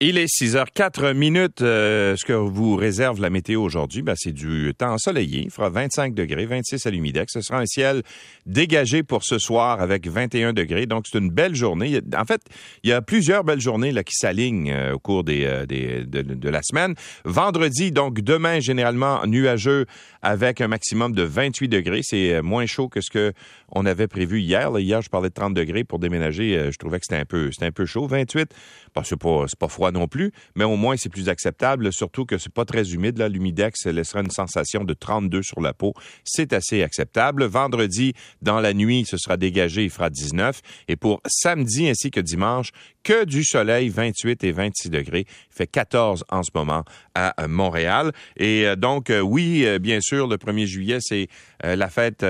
Il est 6 h 4 minutes. Euh, ce que vous réserve la météo aujourd'hui, ben, c'est du temps ensoleillé. Il fera 25 degrés, 26 à l'humidex. Ce sera un ciel dégagé pour ce soir avec 21 degrés. Donc, c'est une belle journée. En fait, il y a plusieurs belles journées là, qui s'alignent euh, au cours des, euh, des de, la semaine. Vendredi, donc demain, généralement nuageux avec un maximum de 28 degrés. C'est moins chaud que ce que on avait prévu hier. hier, je parlais de 30 degrés pour déménager. je trouvais que c'était un peu, c'était un peu chaud. 28, ben, c'est pas, pas froid non plus, mais au moins c'est plus acceptable, surtout que c'est pas très humide. L'humidex laissera une sensation de 32 sur la peau. C'est assez acceptable. Vendredi, dans la nuit, ce sera dégagé, il fera 19. Et pour samedi ainsi que dimanche, que du soleil, 28 et 26 degrés. Il fait 14 en ce moment à euh, Montréal. Et euh, donc, euh, oui, bien sûr, le 1er juillet, c'est la fête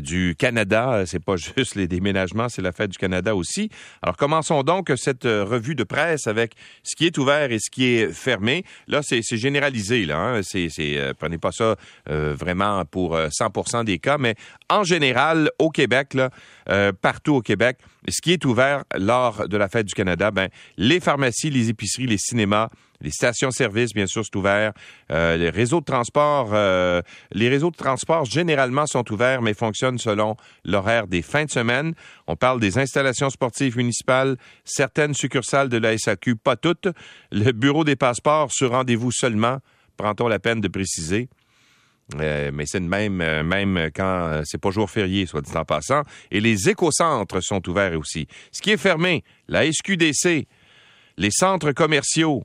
du Canada. C'est pas juste les déménagements, c'est la fête du Canada aussi. Alors, commençons donc cette revue de presse avec ce qui est ouvert et ce qui est fermé. Là, c'est généralisé. Là, hein. c'est, prenez pas ça vraiment pour 100% des cas, mais en général, au Québec, là, partout au Québec, ce qui est ouvert lors de la fête du Canada, ben, les pharmacies, les épiceries, les cinémas, les stations-service, bien sûr, c'est ouvert. Euh, les réseaux de transport, euh, les réseaux de transport généralement sont ouverts, mais fonctionnent selon l'horaire des fins de semaine. On parle des installations sportives municipales, certaines succursales de la SAQ, pas toutes. Le bureau des passeports sur rendez-vous seulement, prend-on la peine de préciser. Euh, mais c'est même, même quand euh, c'est pas jour férié, soit dit en passant. Et les écocentres sont ouverts aussi. Ce qui est fermé, la SQDC, les centres commerciaux,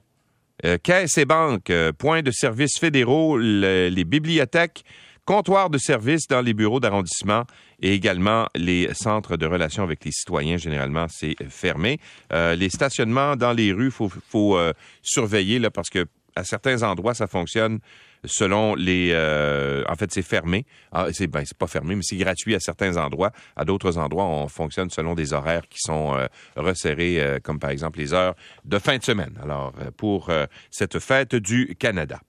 caisses et banques, points de services fédéraux, les bibliothèques, comptoirs de services dans les bureaux d'arrondissement et également les centres de relations avec les citoyens. Généralement, c'est fermé. les stationnements dans les rues, faut, faut surveiller là parce que à certains endroits, ça fonctionne selon les. Euh, en fait, c'est fermé. Ah, c'est ben, pas fermé, mais c'est gratuit à certains endroits. À d'autres endroits, on fonctionne selon des horaires qui sont euh, resserrés, euh, comme par exemple les heures de fin de semaine. Alors, pour cette fête du Canada.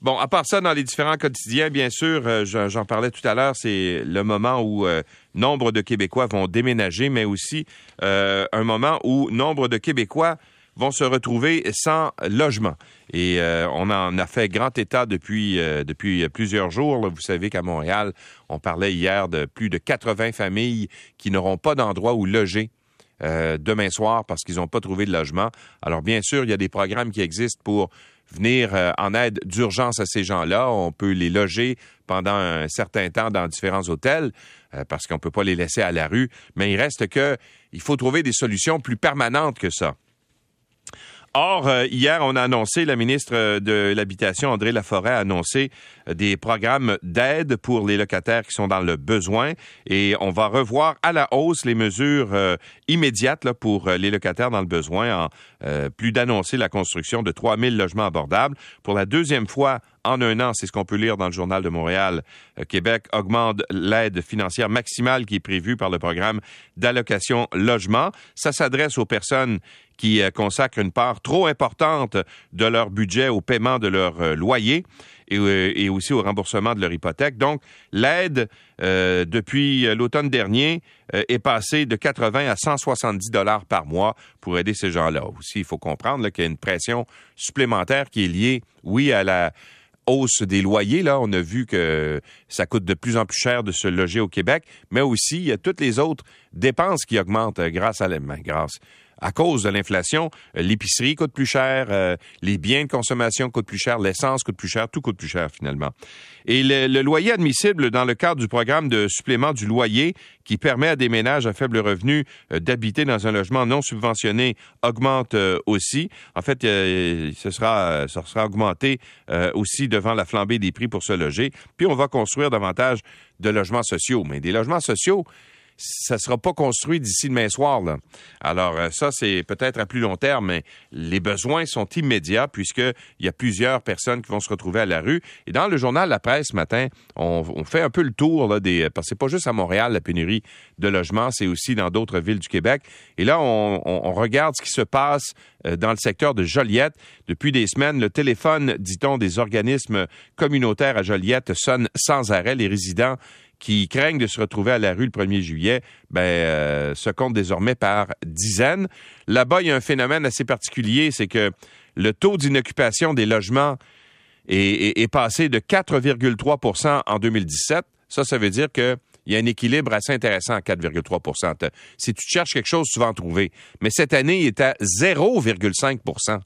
Bon, à part ça, dans les différents quotidiens, bien sûr, j'en parlais tout à l'heure, c'est le moment où nombre de Québécois vont déménager, mais aussi un moment où nombre de Québécois vont se retrouver sans logement. Et euh, on en a fait grand état depuis, euh, depuis plusieurs jours. Vous savez qu'à Montréal, on parlait hier de plus de 80 familles qui n'auront pas d'endroit où loger. Euh, demain soir parce qu'ils n'ont pas trouvé de logement. Alors bien sûr, il y a des programmes qui existent pour venir en aide d'urgence à ces gens-là. On peut les loger pendant un certain temps dans différents hôtels parce qu'on ne peut pas les laisser à la rue. Mais il reste que il faut trouver des solutions plus permanentes que ça. Or, euh, hier, on a annoncé, la ministre euh, de l'Habitation, André Laforêt, a annoncé euh, des programmes d'aide pour les locataires qui sont dans le besoin et on va revoir à la hausse les mesures immédiates pour les locataires dans le besoin, en plus d'annoncer la construction de 3000 logements abordables. Pour la deuxième fois en un an, c'est ce qu'on peut lire dans le Journal de Montréal, Québec augmente l'aide financière maximale qui est prévue par le programme d'allocation logement. Ça s'adresse aux personnes qui euh, consacrent une part trop importante de leur budget au paiement de leur euh, loyer euh, et, aussi au remboursement de leur hypothèque. Donc, l'aide depuis l'automne dernier est passée de 80 à 170 dollars par mois pour aider ces gens-là. Aussi, il faut comprendre qu'il y a une pression supplémentaire qui est liée, oui, à la hausse des loyers. Là, on a vu que ça coûte de plus en plus cher de se loger au Québec, mais aussi il y a toutes les autres dépenses qui augmentent grâce à la, ben, grâce à cause de l'inflation, euh, l'épicerie coûte plus cher, euh, les biens de consommation coûtent plus cher, l'essence coûte plus cher, tout coûte plus cher finalement. Et le, loyer admissible dans le cadre du programme de supplément du loyer qui permet à des ménages à faible revenu euh, d'habiter dans un logement non subventionné augmente aussi. En fait, ce ça sera augmenté aussi devant la flambée des prix pour se loger. Puis on va construire davantage de logements sociaux. Mais des logements sociaux, ça ne sera pas construit d'ici demain soir. Alors, euh, ça, c'est peut-être à plus long terme, mais les besoins sont immédiats puisqu'il y a plusieurs personnes qui vont se retrouver à la rue. Et dans le journal La Presse ce matin, on, fait un peu le tour là, des. Parce que c'est pas juste à Montréal la pénurie de logements, c'est aussi dans d'autres villes du Québec. Et là, on, on regarde ce qui se passe euh, dans le secteur de Joliette. Depuis des semaines, le téléphone, dit-on, des organismes communautaires à Joliette sonne sans arrêt. Les résidents qui craignent de se retrouver à la rue le 1er juillet ben, euh, se comptent désormais par dizaines. Là-bas, il y a un phénomène assez particulier, c'est que le taux d'inoccupation des logements est, passé de 4,3% en 2017. Ça, ça veut dire qu'il y a un équilibre assez intéressant à 4,3% Si tu cherches quelque chose, tu vas en trouver. Mais cette année, il est à 0,5%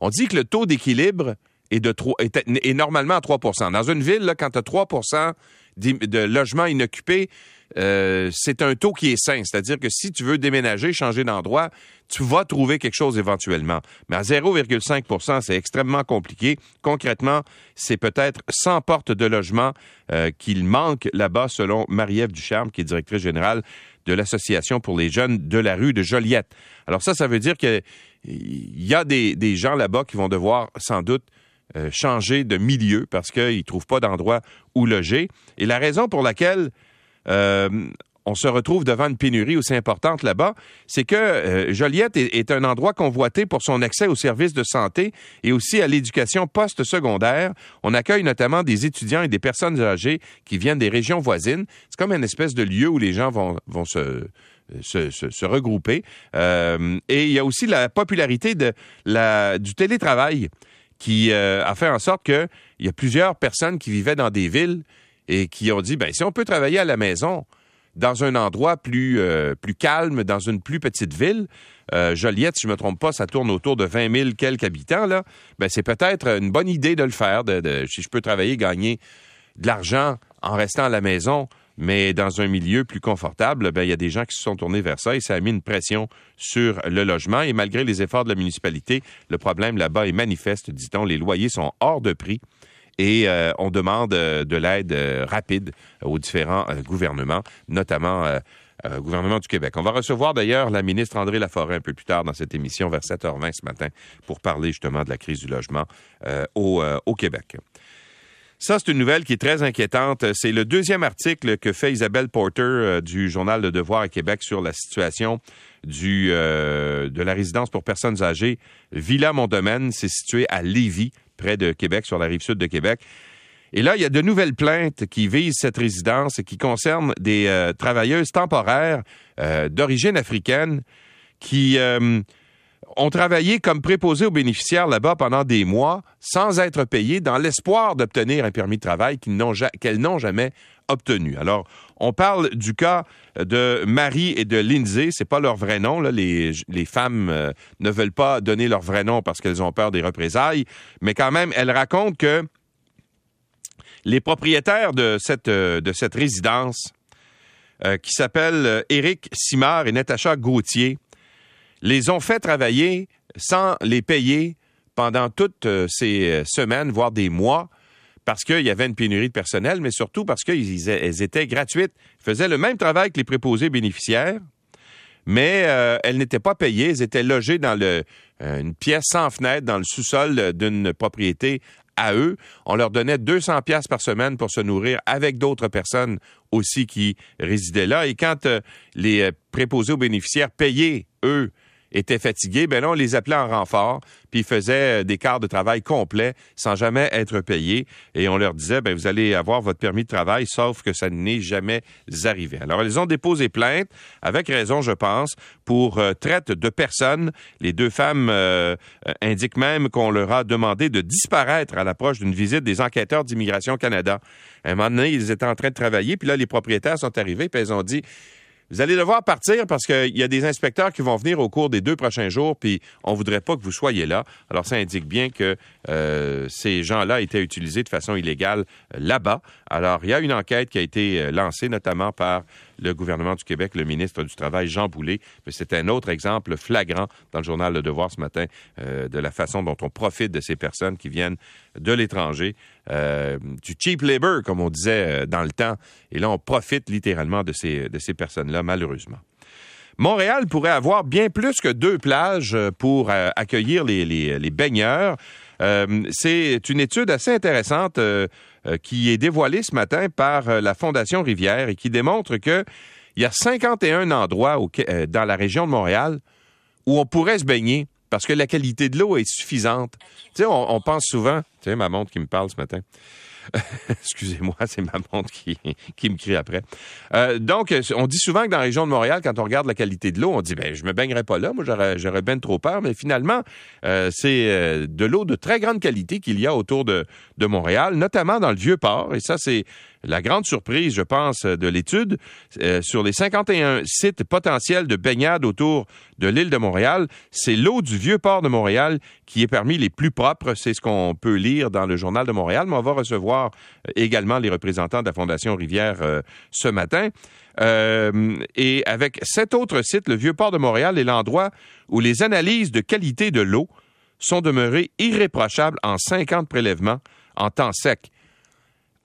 On dit que le taux d'équilibre est, de est, normalement à 3 Dans une ville, là, quand tu as 3% de logements inoccupés, euh, c'est un taux qui est sain. C'est-à-dire que si tu veux déménager, changer d'endroit, tu vas trouver quelque chose éventuellement. Mais à 0,5% c'est extrêmement compliqué. Concrètement, c'est peut-être 100 portes de logement euh, qu'il manque là-bas, selon Marie-Ève Ducharme, qui est directrice générale de l'Association pour les jeunes de la rue de Joliette. Alors ça, ça veut dire qu'il y a des, des gens là-bas qui vont devoir sans doute euh, changer de milieu parce qu'ils ne trouvent pas d'endroit où loger. Et la raison pour laquelle euh, on se retrouve devant une pénurie aussi importante là-bas, c'est que euh, Joliette est, un endroit convoité pour son accès aux services de santé et aussi à l'éducation post-secondaire. On accueille notamment des étudiants et des personnes âgées qui viennent des régions voisines. C'est comme une espèce de lieu où les gens vont, vont se, se, regrouper. et il y a aussi la popularité de la, du télétravail qui euh, a fait en sorte qu'il y a plusieurs personnes qui vivaient dans des villes et qui ont dit, ben si on peut travailler à la maison dans un endroit plus, euh, calme, dans une plus petite ville, euh, Joliette, si je ne me trompe pas, ça tourne autour de 20 000 quelques habitants, là, ben c'est peut-être une bonne idée de le faire, si je peux travailler, gagner de l'argent en restant à la maison, mais dans un milieu plus confortable, ben, il y a des gens qui se sont tournés vers ça et ça a mis une pression sur le logement. Et malgré les efforts de la municipalité, le problème là-bas est manifeste, dit-on. Les loyers sont hors de prix et euh, on demande euh, de l'aide euh, rapide aux différents gouvernements, notamment au gouvernement du Québec. On va recevoir d'ailleurs la ministre André Laforêt un peu plus tard dans cette émission vers 7h20 ce matin pour parler justement de la crise du logement au, au Québec. Ça, c'est une nouvelle qui est très inquiétante. C'est le deuxième article que fait Isabelle Porter euh, du journal Le Devoir à Québec sur la situation du, euh, de la résidence pour personnes âgées Villa Domaine. C'est situé à Lévis, près de Québec, sur la rive sud de Québec. Et là, il y a de nouvelles plaintes qui visent cette résidence et qui concernent des euh, travailleuses temporaires d'origine africaine qui ont travaillé comme préposés aux bénéficiaires là-bas pendant des mois sans être payés dans l'espoir d'obtenir un permis de travail qu'elles n'ont jamais obtenu. Alors, on parle du cas de Marie et de Lindsay. C'est pas leur vrai nom. Les, femmes euh, ne veulent pas donner leur vrai nom parce qu'elles ont peur des représailles. Mais quand même, elles racontent que les propriétaires de cette, euh, résidence, euh, qui s'appellent Éric Simard et Natacha Gauthier, les ont fait travailler sans les payer pendant toutes euh, ces euh, semaines, voire des mois, parce qu'il y avait une pénurie de personnel, mais surtout parce qu'elles étaient gratuites. Ils faisaient le même travail que les préposés bénéficiaires, mais euh, elles n'étaient pas payées. Elles étaient logées dans une pièce sans fenêtre dans le sous-sol d'une propriété à eux. On leur donnait 200 pièces par semaine pour se nourrir avec d'autres personnes aussi qui résidaient là. Et quand les préposés aux bénéficiaires payaient, eux, étaient fatigués, ben là, on les appelait en renfort, puis ils faisaient euh, des quarts de travail complets sans jamais être payés. Et on leur disait, ben vous allez avoir votre permis de travail, sauf que ça n'est jamais arrivé. Alors, ils ont déposé plainte, avec raison, je pense, pour euh, traite de personnes. Les deux femmes euh, indiquent même qu'on leur a demandé de disparaître à l'approche d'une visite des enquêteurs d'Immigration Canada. À un moment ils étaient en train de travailler, puis là, les propriétaires sont arrivés, puis ils ont dit, vous allez devoir partir parce qu'il y a des inspecteurs qui vont venir au cours des deux prochains jours, puis on voudrait pas que vous soyez là. Alors, ça indique bien que euh, ces gens-là étaient utilisés de façon illégale euh, là-bas. Alors, il y a une enquête qui a été euh, lancée notamment par le gouvernement du Québec, le ministre du Travail, Jean Boulet. C'est un autre exemple flagrant dans le journal Le Devoir ce matin euh, de la façon dont on profite de ces personnes qui viennent de l'étranger, euh, du cheap labor, comme on disait dans le temps. Et là, on profite littéralement de ces, de ces personnes-là, malheureusement. Montréal pourrait avoir bien plus que deux plages pour accueillir les, baigneurs. c'est une étude assez intéressante euh, qui est dévoilé ce matin par euh, la Fondation Rivière et qui démontre qu'il y a 51 endroits euh, dans la région de Montréal où on pourrait se baigner parce que la qualité de l'eau est suffisante. Tu sais, on, pense souvent, tu sais, ma montre qui me parle ce matin, Excusez-moi, c'est ma montre qui, me crie après. Euh, donc, on dit souvent que dans la région de Montréal, quand on regarde la qualité de l'eau, on dit, ben, je me baignerai pas là, moi, j'aurais, j'aurais bien trop peur, mais finalement, euh, c'est euh, de l'eau de très grande qualité qu'il y a autour de, de Montréal, notamment dans le Vieux-Port, et ça, c'est la grande surprise, je pense, de l'étude, euh, sur les 51 sites potentiels de baignade autour de l'île de Montréal, c'est l'eau du vieux port de Montréal qui est parmi les plus propres. C'est ce qu'on peut lire dans le journal de Montréal, mais on va recevoir euh, également les représentants de la Fondation Rivière euh, ce matin. et avec sept autres sites, le vieux port de Montréal est l'endroit où les analyses de qualité de l'eau sont demeurées irréprochables en 50 prélèvements en temps sec.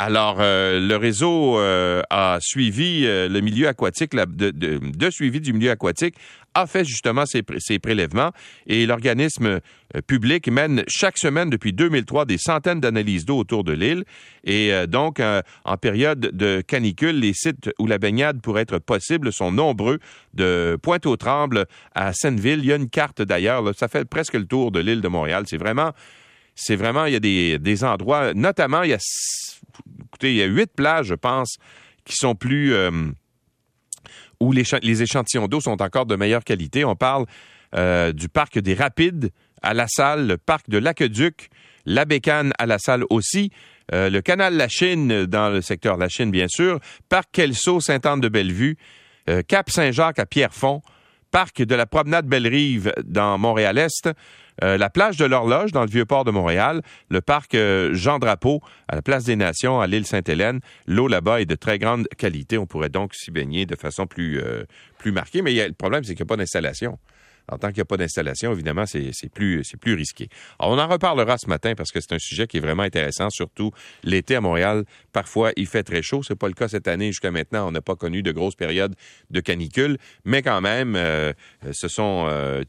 Alors, euh, le réseau euh, a suivi euh, le milieu aquatique, de, suivi du milieu aquatique, a fait justement ces, prélèvements et l'organisme public mène chaque semaine depuis 2003 des centaines d'analyses d'eau autour de l'île. Et donc, en période de canicule, les sites où la baignade pourrait être possible sont nombreux, de Pointe-aux-Trembles à Senneville. Il y a une carte d'ailleurs, ça fait presque le tour de l'île de Montréal. C'est vraiment, c'est vraiment, il y a des, des endroits, notamment, il y a il y a huit plages, je pense, qui sont plus... Euh, où les, échantillons d'eau sont encore de meilleure qualité. On parle euh, du parc des Rapides à La Salle, le parc de l'Aqueduc, la Bécane à La Salle aussi, euh, le canal La Chine dans le secteur La Chine, bien sûr, parc Kelso, Sainte-Anne-de-Bellevue, Cap Saint-Jacques à Pierrefonds, parc de la promenade Belle-Rive dans Montréal-Est, euh, la plage de l'Horloge dans le Vieux-Port de Montréal, le parc euh, Jean Drapeau à la place des Nations à l'île Sainte-Hélène. L'eau là-bas est de très grande qualité. On pourrait donc s'y baigner de façon plus, euh, plus marquée. Mais le problème, c'est qu'il n'y a pas d'installation. En tant qu'il n'y a pas d'installation, évidemment, c'est plus, risqué. on en reparlera ce matin parce que c'est un sujet qui est vraiment intéressant, surtout l'été à Montréal. Parfois, il fait très chaud. C'est pas le cas cette année. Jusqu'à maintenant, on n'a pas connu de grosses périodes de canicule. Mais quand même, euh, ce sont... Euh,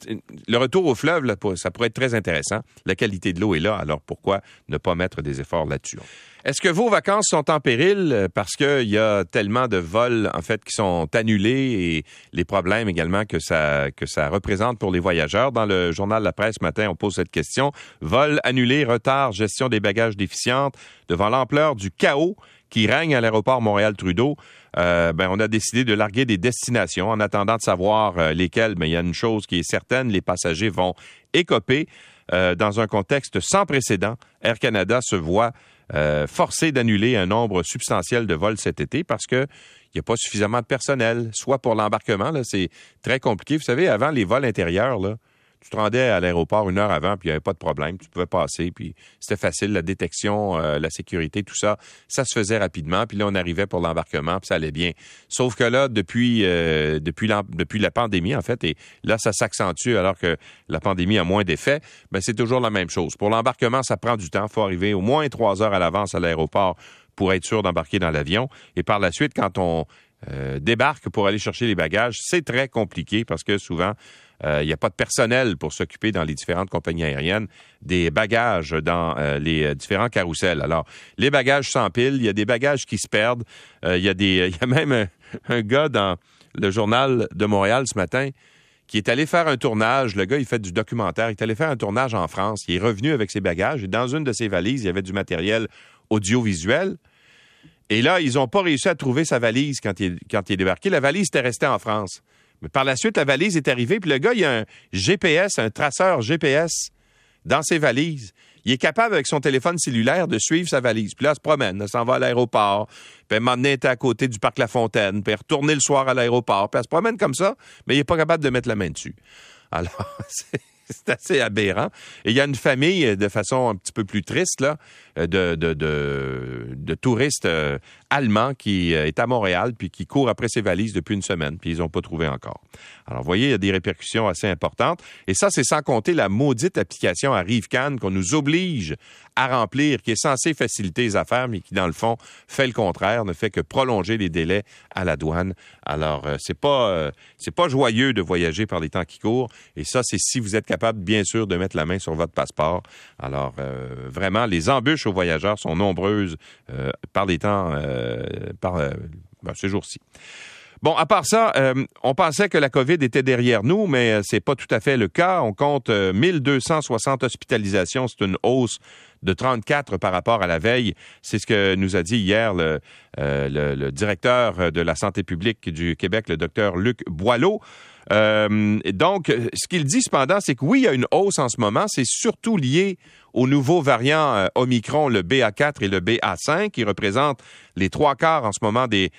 le retour au fleuve, ça pourrait être très intéressant. La qualité de l'eau est là, alors pourquoi ne pas mettre des efforts là-dessus? Est-ce que vos vacances sont en péril euh, parce qu'il y a tellement de vols en fait qui sont annulés et les problèmes également que ça que ça représente pour les voyageurs? Dans le journal La Presse ce matin, on pose cette question vols annulés, retard, gestion des bagages déficiente devant l'ampleur du chaos qui règne à l'aéroport Montréal-Trudeau. Euh, ben, on a décidé de larguer des destinations en attendant de savoir euh, lesquelles. Mais il y a une chose qui est certaine, les passagers vont écoper. dans un contexte sans précédent, Air Canada se voit euh, forcé d'annuler un nombre substantiel de vols cet été parce que il n'y a pas suffisamment de personnel, soit pour l'embarquement, c'est très compliqué. Vous savez, avant les vols intérieurs, là, tu te rendais à l'aéroport une heure avant, puis il n'y avait pas de problème. Tu pouvais passer, puis c'était facile. La détection, euh, la sécurité, tout ça, ça se faisait rapidement. Puis là, on arrivait pour l'embarquement, puis ça allait bien. Sauf que là, depuis, euh, depuis, depuis la pandémie, en fait, et là, ça s'accentue alors que la pandémie a moins d'effets, ben, c'est toujours la même chose. Pour l'embarquement, ça prend du temps. Il faut arriver au moins trois heures à l'avance à l'aéroport pour être sûr d'embarquer dans l'avion. Et par la suite, quand on euh, débarque pour aller chercher les bagages, c'est très compliqué parce que souvent, il n'y a pas de personnel pour s'occuper dans les différentes compagnies aériennes des bagages dans euh, les euh, différents carrousels. Alors, les bagages s'empilent, il y a des bagages qui se perdent. il, y a y a même un, gars dans le journal de Montréal ce matin qui est allé faire un tournage. Le gars, il fait du documentaire. Il est allé faire un tournage en France. Il est revenu avec ses bagages et dans une de ses valises, il y avait du matériel audiovisuel. Et là, ils n'ont pas réussi à trouver sa valise quand il, quand il est débarqué. La valise était restée en France. Mais par la suite, la valise est arrivée, puis le gars, il a un GPS, un traceur GPS dans ses valises. Il est capable, avec son téléphone cellulaire, de suivre sa valise. Puis là, il se promène, il s'en va à l'aéroport, puis elle est à côté du parc La Fontaine, puis retourner le soir à l'aéroport, puis elle se promène comme ça, mais il n'est pas capable de mettre la main dessus. Alors, c'est c'est assez aberrant. Et il y a une famille, euh, de façon un petit peu plus triste, là, euh, de, de, de, touristes euh, allemands qui est à Montréal puis qui court après ses valises depuis une semaine, puis ils n'ont pas trouvé encore. Alors, vous voyez, il y a des répercussions assez importantes. Et ça, c'est sans compter la maudite application à Rivecan qu'on nous oblige à remplir, qui est censée faciliter les affaires, mais qui, dans le fond, fait le contraire, ne fait que prolonger les délais à la douane. Alors, c'est pas, pas joyeux de voyager par les temps qui courent. Et ça, c'est si vous êtes capable, bien sûr, de mettre la main sur votre passeport. Alors, euh, vraiment, les embûches aux voyageurs sont nombreuses euh, par les temps, euh, par ben, ces jours-ci. Bon, à part ça, euh, on pensait que la COVID était derrière nous, mais c'est pas tout à fait le cas. On compte 1260 hospitalisations. C'est une hausse de 34 par rapport à la veille. C'est ce que nous a dit hier le, directeur de la santé publique du Québec, le docteur Luc Boileau. Euh, donc, ce qu'il dit cependant, c'est que oui, il y a une hausse en ce moment. C'est surtout lié aux nouveaux variants euh, Omicron, le BA4 et le BA5, qui représentent les trois quarts en ce moment des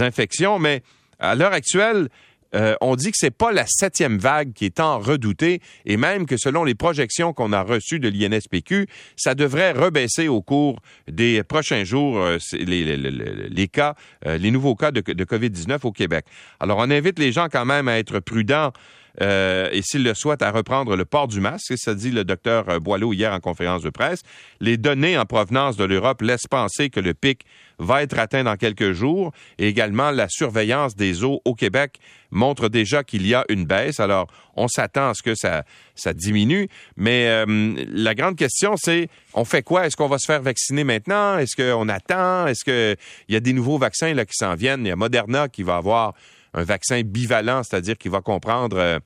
infections. Mais à l'heure actuelle, euh, on dit que c'est pas la septième vague qui est tant redoutée et même que selon les projections qu'on a reçues de l'INSPQ, ça devrait rebaisser au cours des prochains jours euh, les, cas, les nouveaux cas de, de COVID-19 au Québec. Alors, on invite les gens quand même à être prudents euh, et s'il le souhaite, à reprendre le port du masque. Ça dit le docteur Boileau hier en conférence de presse. Les données en provenance de l'Europe laissent penser que le pic va être atteint dans quelques jours. Et également, la surveillance des eaux au Québec montre déjà qu'il y a une baisse. Alors, on s'attend à ce que ça, ça diminue. Mais euh, la grande question, c'est on fait quoi? Est-ce qu'on va se faire vacciner maintenant? Est-ce qu'on attend? Est-ce qu'il y a des nouveaux vaccins là, qui s'en viennent? Il y a Moderna qui va avoir un vaccin bivalent, c'est-à-dire qui va comprendre euh,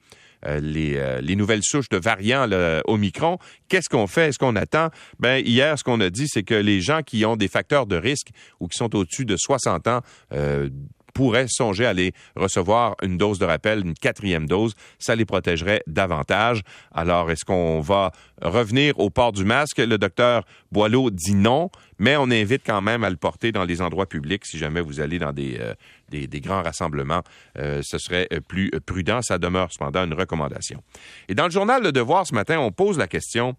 euh, euh, les, nouvelles souches de variants Omicron. Qu'est-ce qu'on fait? Est-ce qu'on attend? Ben, hier, ce qu'on a dit, c'est que les gens qui ont des facteurs de risque ou qui sont au-dessus de 60 ans pourraient songer à aller recevoir une dose de rappel, une quatrième dose. Ça les protégerait davantage. Alors, est-ce qu'on va revenir au port du masque? Le docteur Boileau dit non, mais on invite quand même à le porter dans les endroits publics si jamais vous allez dans des, euh, des, grands rassemblements. Euh, ce serait plus prudent. Ça demeure cependant une recommandation. Et dans le journal Le Devoir ce matin, on pose la question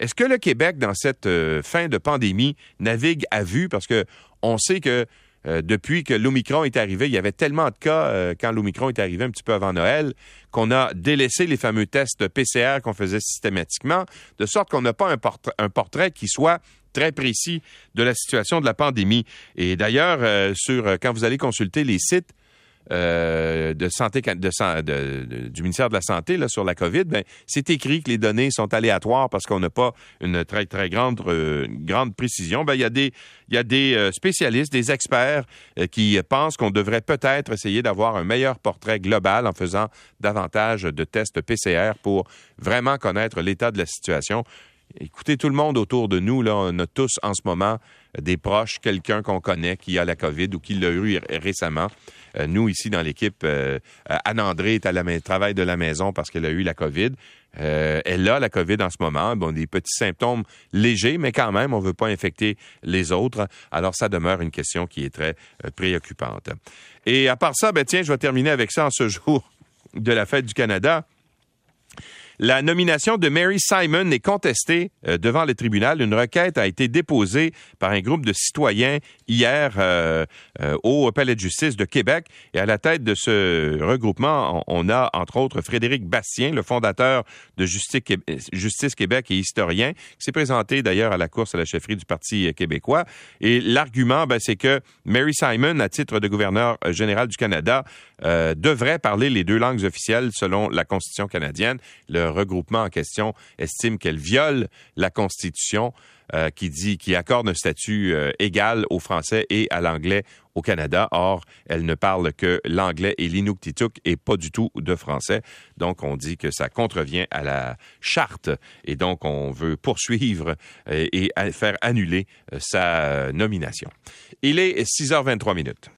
est-ce que le Québec, dans cette euh, fin de pandémie, navigue à vue? Parce que on sait que euh, depuis que l'Omicron est arrivé, il y avait tellement de cas euh, quand l'Omicron est arrivé un petit peu avant Noël qu'on a délaissé les fameux tests PCR qu'on faisait systématiquement, de sorte qu'on n'a pas un, portrait qui soit très précis de la situation de la pandémie. Et d'ailleurs, euh, sur quand vous allez consulter les sites euh, de santé de, du ministère de la Santé là, sur la COVID, ben, c'est écrit que les données sont aléatoires parce qu'on n'a pas une très, très grande, euh, grande précision. Ben, il y a des, il y a des euh, spécialistes, des experts qui pensent qu'on devrait peut-être essayer d'avoir un meilleur portrait global en faisant davantage de tests PCR pour vraiment connaître l'état de la situation. Écoutez, tout le monde autour de nous, là, on a tous en ce moment des proches, quelqu'un qu'on connaît qui a la COVID ou qui l'a eu récemment. Euh, nous, ici, dans l'équipe, euh, Anne-André est à la travail de la maison parce qu'elle a eu la COVID. Euh, elle a la COVID en ce moment. Bon, des petits symptômes légers, mais quand même, on ne veut pas infecter les autres. Alors, ça demeure une question qui est très préoccupante. Et à part ça, ben tiens, je vais terminer avec ça en ce jour de la fête du Canada. La nomination de Mary Simon est contestée euh, devant le tribunal. Une requête a été déposée par un groupe de citoyens hier euh, euh, au Palais de justice de Québec. Et à la tête de ce regroupement, on, a entre autres Frédéric Bastien, le fondateur de Justice, Québec et historien, qui s'est présenté d'ailleurs à la course à la chefferie du Parti québécois. Et l'argument, ben, c'est que Mary Simon, à titre de gouverneur général du Canada, devrait parler les deux langues officielles selon la Constitution canadienne. Regroupement en question estime qu'elle viole la Constitution euh, qui dit qui accorde un statut euh, égal au français et à l'anglais au Canada. Or, elle ne parle que l'anglais et l'inuktitut et pas du tout de français. Donc, on dit que ça contrevient à la charte et donc on veut poursuivre euh, et faire annuler sa nomination. Il est 6h23 minutes.